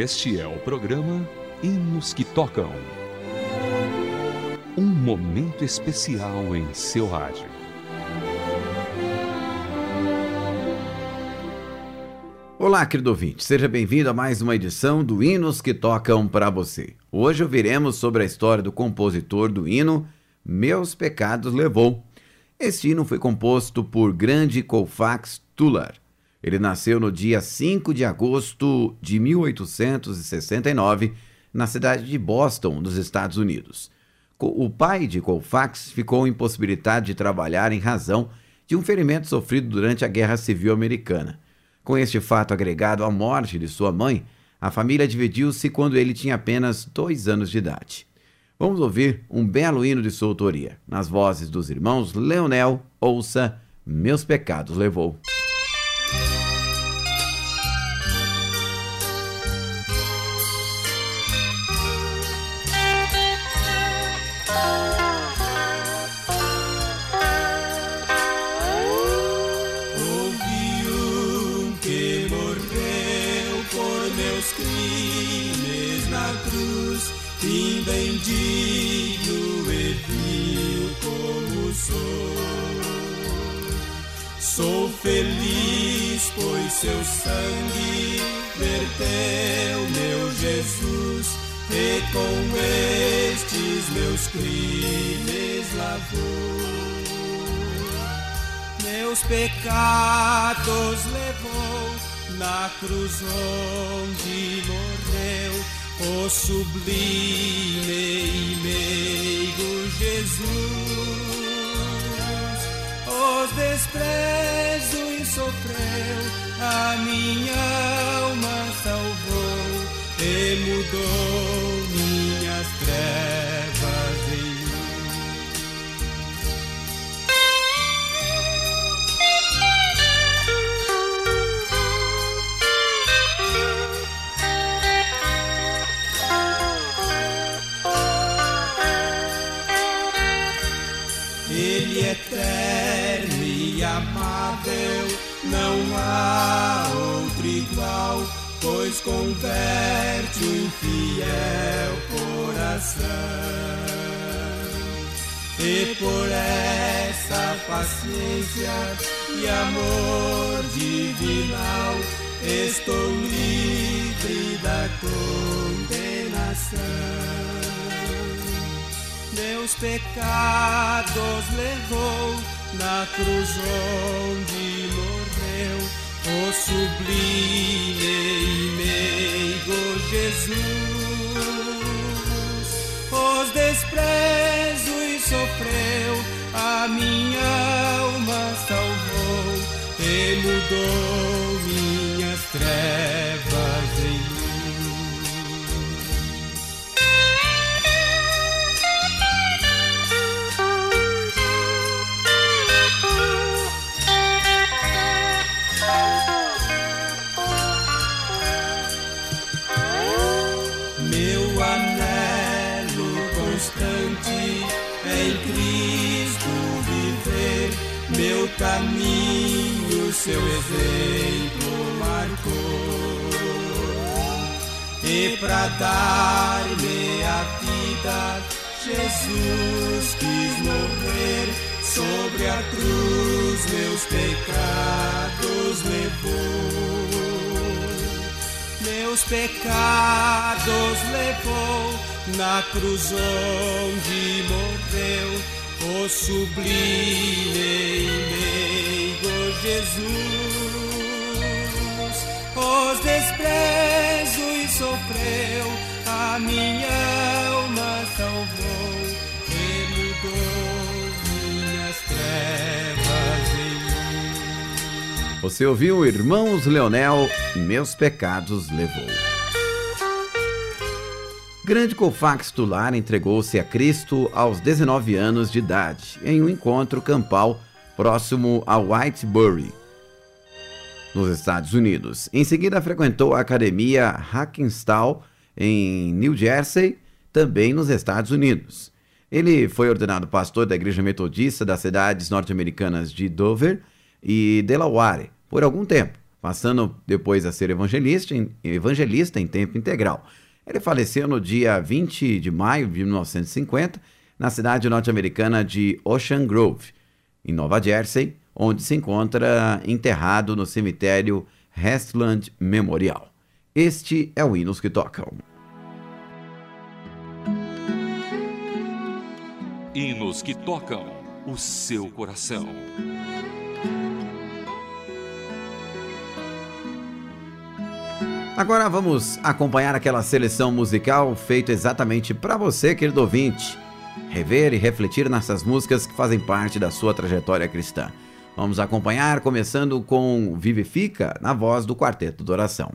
Este é o programa Hinos que Tocam. Um momento especial em seu rádio. Olá, querido ouvinte, seja bem-vindo a mais uma edição do Hinos que Tocam para você. Hoje ouviremos sobre a história do compositor do hino Meus Pecados Levou. Este hino foi composto por Grande Colfax Tuller. Ele nasceu no dia 5 de agosto de 1869, na cidade de Boston, nos Estados Unidos. O pai de Colfax ficou impossibilitado de trabalhar em razão de um ferimento sofrido durante a Guerra Civil Americana. Com este fato agregado à morte de sua mãe, a família dividiu-se quando ele tinha apenas dois anos de idade. Vamos ouvir um belo hino de sua autoria, nas vozes dos irmãos Leonel, ouça Meus Pecados Levou. Sou feliz, pois seu sangue verteu meu Jesus, e com estes meus crimes lavou. Meus pecados levou na cruz onde morreu o sublime e meigo Jesus, os desprezos sofreu, a minha alma salvou. E mudou minhas trevas pecados levou na cruz onde morreu o sublime e meigo Jesus. Os desprezos sofreu, a minha alma salvou e mudou minhas trevas caminho, seu exemplo marcou. E para dar-me a vida, Jesus quis morrer sobre a cruz, meus pecados levou. Meus pecados levou na cruz onde morreu o sublime meigo Jesus, os desprezos sofreu, a minha alma salvou, e mudou minhas trevas em luz. Você ouviu Irmãos Leonel, Meus Pecados Levou. Grande Colfax Tular entregou-se a Cristo aos 19 anos de idade, em um encontro campal próximo a Whitebury, nos Estados Unidos. Em seguida, frequentou a Academia Hackenstall, em New Jersey, também nos Estados Unidos. Ele foi ordenado pastor da Igreja Metodista das cidades norte-americanas de Dover e Delaware por algum tempo, passando depois a ser evangelista em, evangelista em tempo integral. Ele faleceu no dia 20 de maio de 1950, na cidade norte-americana de Ocean Grove, em Nova Jersey, onde se encontra enterrado no cemitério Westland Memorial. Este é o Hinos que Tocam. Hinos que tocam o seu coração. Agora vamos acompanhar aquela seleção musical feita exatamente para você, querido ouvinte. Rever e refletir nessas músicas que fazem parte da sua trajetória cristã. Vamos acompanhar começando com Vivifica na voz do Quarteto de Oração.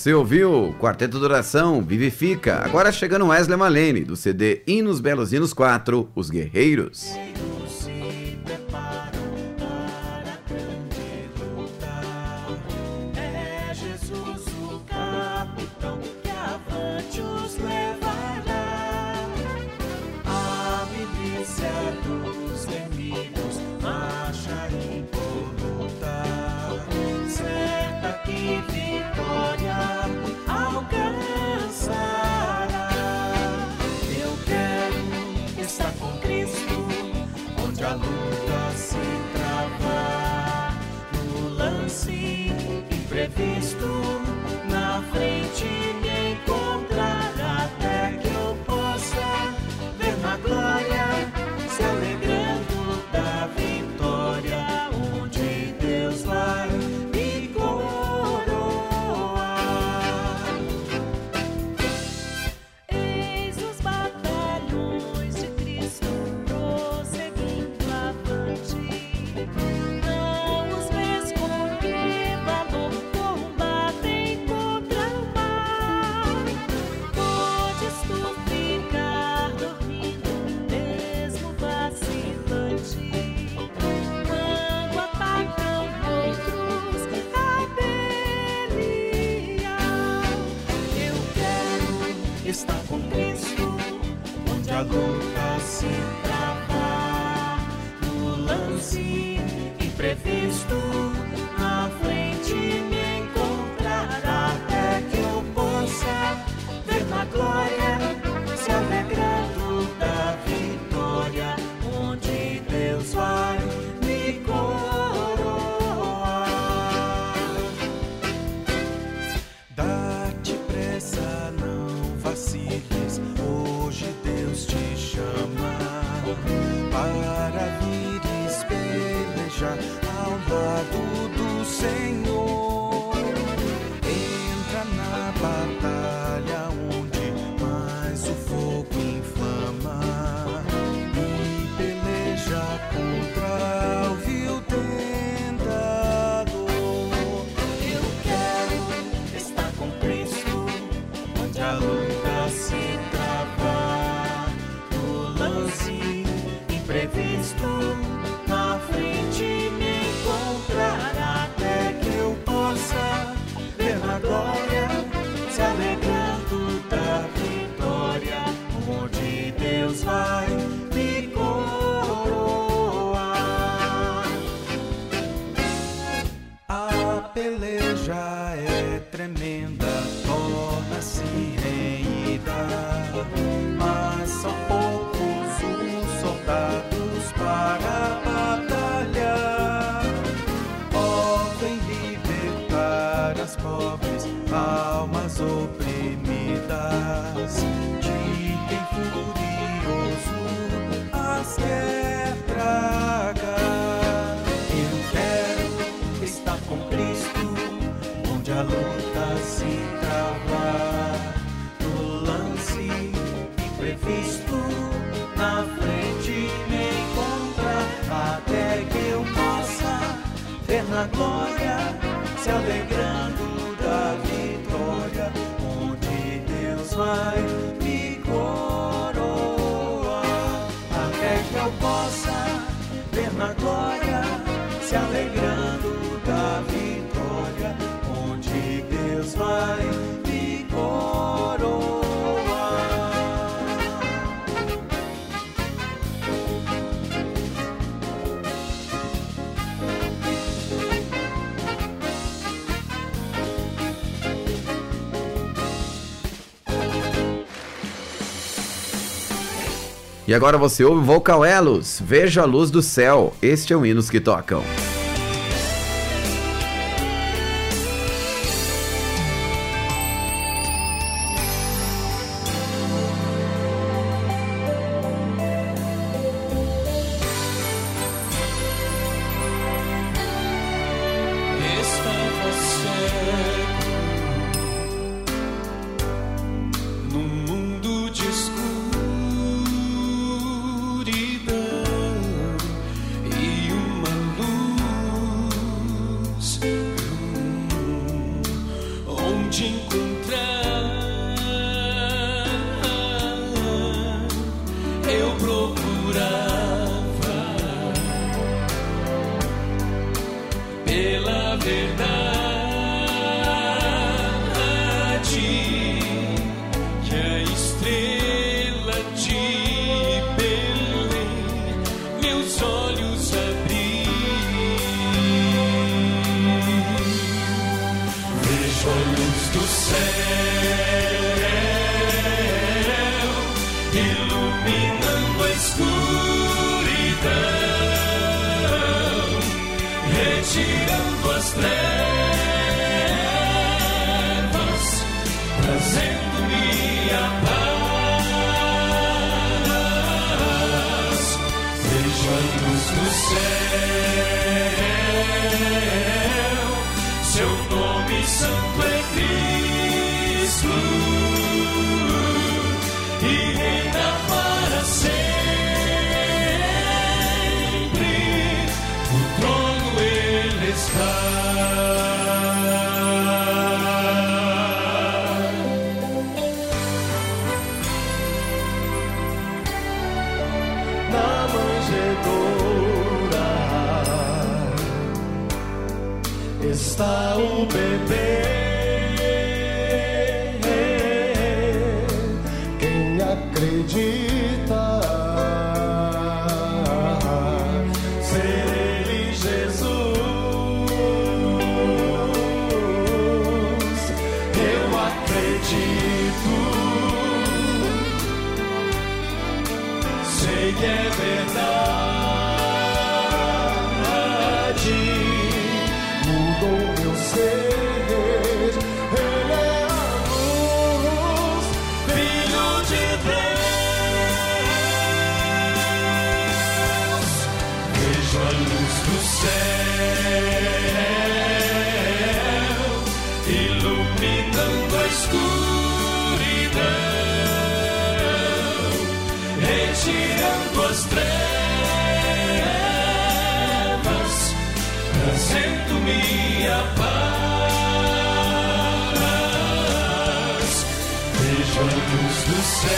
Você ouviu Quarteto de Oração, Vivifica. Agora chegando Wesley Malene, do CD Hinos Belos Hinos 4, Os Guerreiros. Cristo. E agora você ouve Vocalelos, Veja a Luz do Céu. Este é o Hinos que Tocam. retirando as trevas, trazendo-me a paz, vejamos no céu seu nome santo. É está o bebê. Quem acredita? Iluminando a escuridão, retirando as trevas, trazendo-me a paz. Vejo a luz do céu,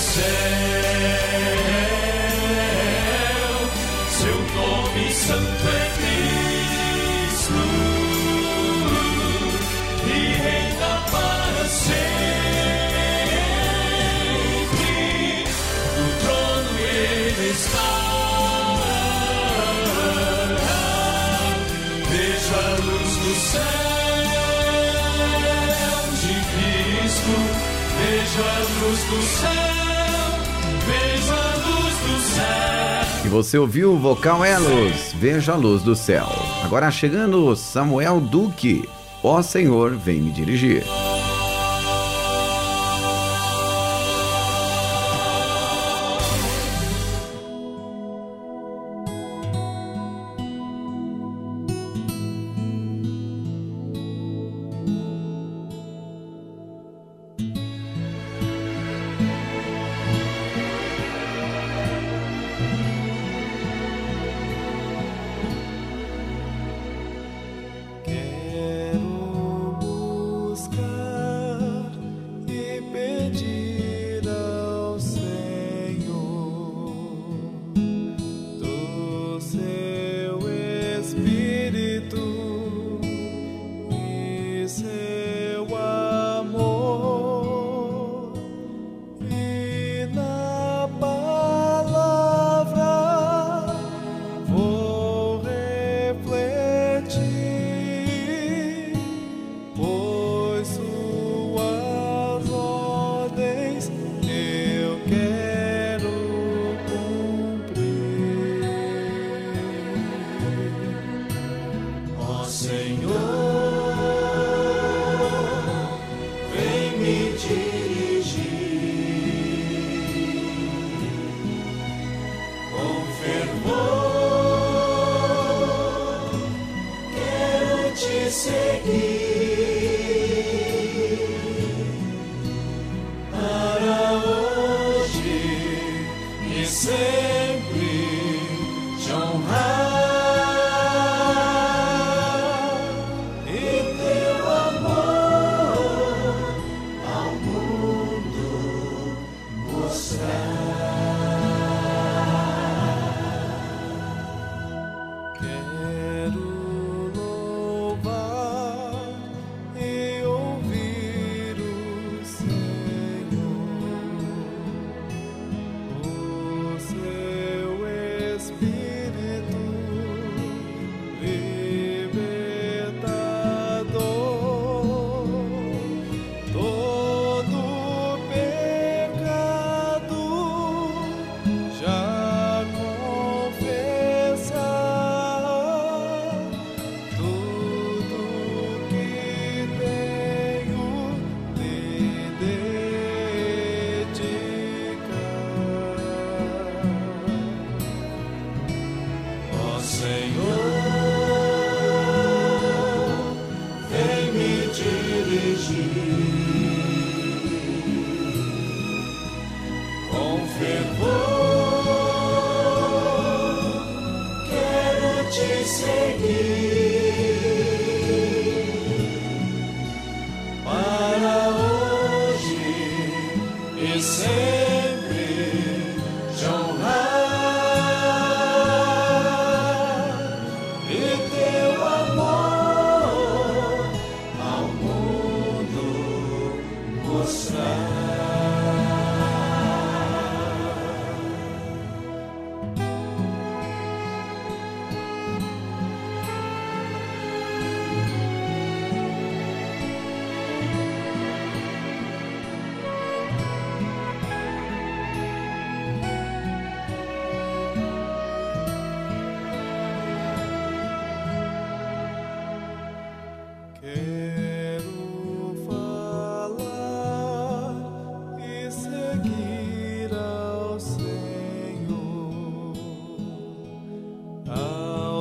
céu, seu nome santo é Cristo e reina para sempre. No trono ele está. Veja a luz do céu de Cristo. Veja a luz do céu. Veja a luz do céu. E você ouviu o vocal Elos, Veja a Luz do Céu. Agora chegando Samuel Duque, Ó Senhor, vem me dirigir.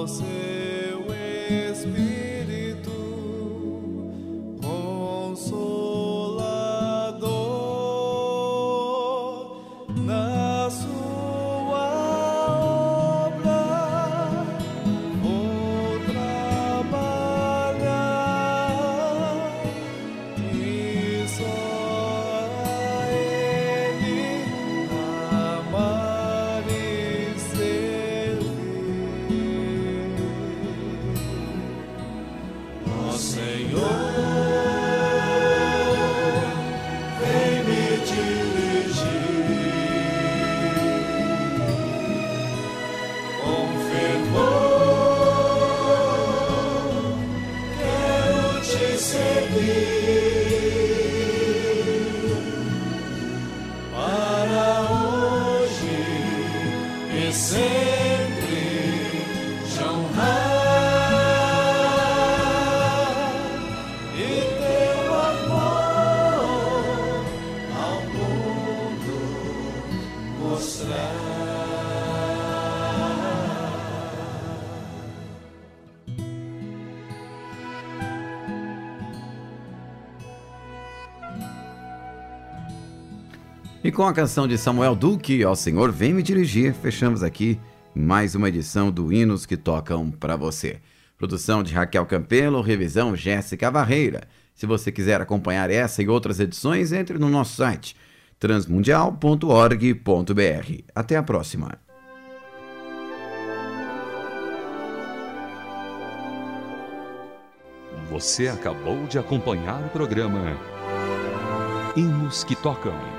houses. Com a canção de Samuel Duque, Ó Senhor, vem me dirigir, fechamos aqui mais uma edição do Hinos que Tocam para você. Produção de Raquel Campelo, revisão Jéssica Barreira. Se você quiser acompanhar essa e outras edições, entre no nosso site transmundial.org.br. Até a próxima. Você acabou de acompanhar o programa Hinos que Tocam.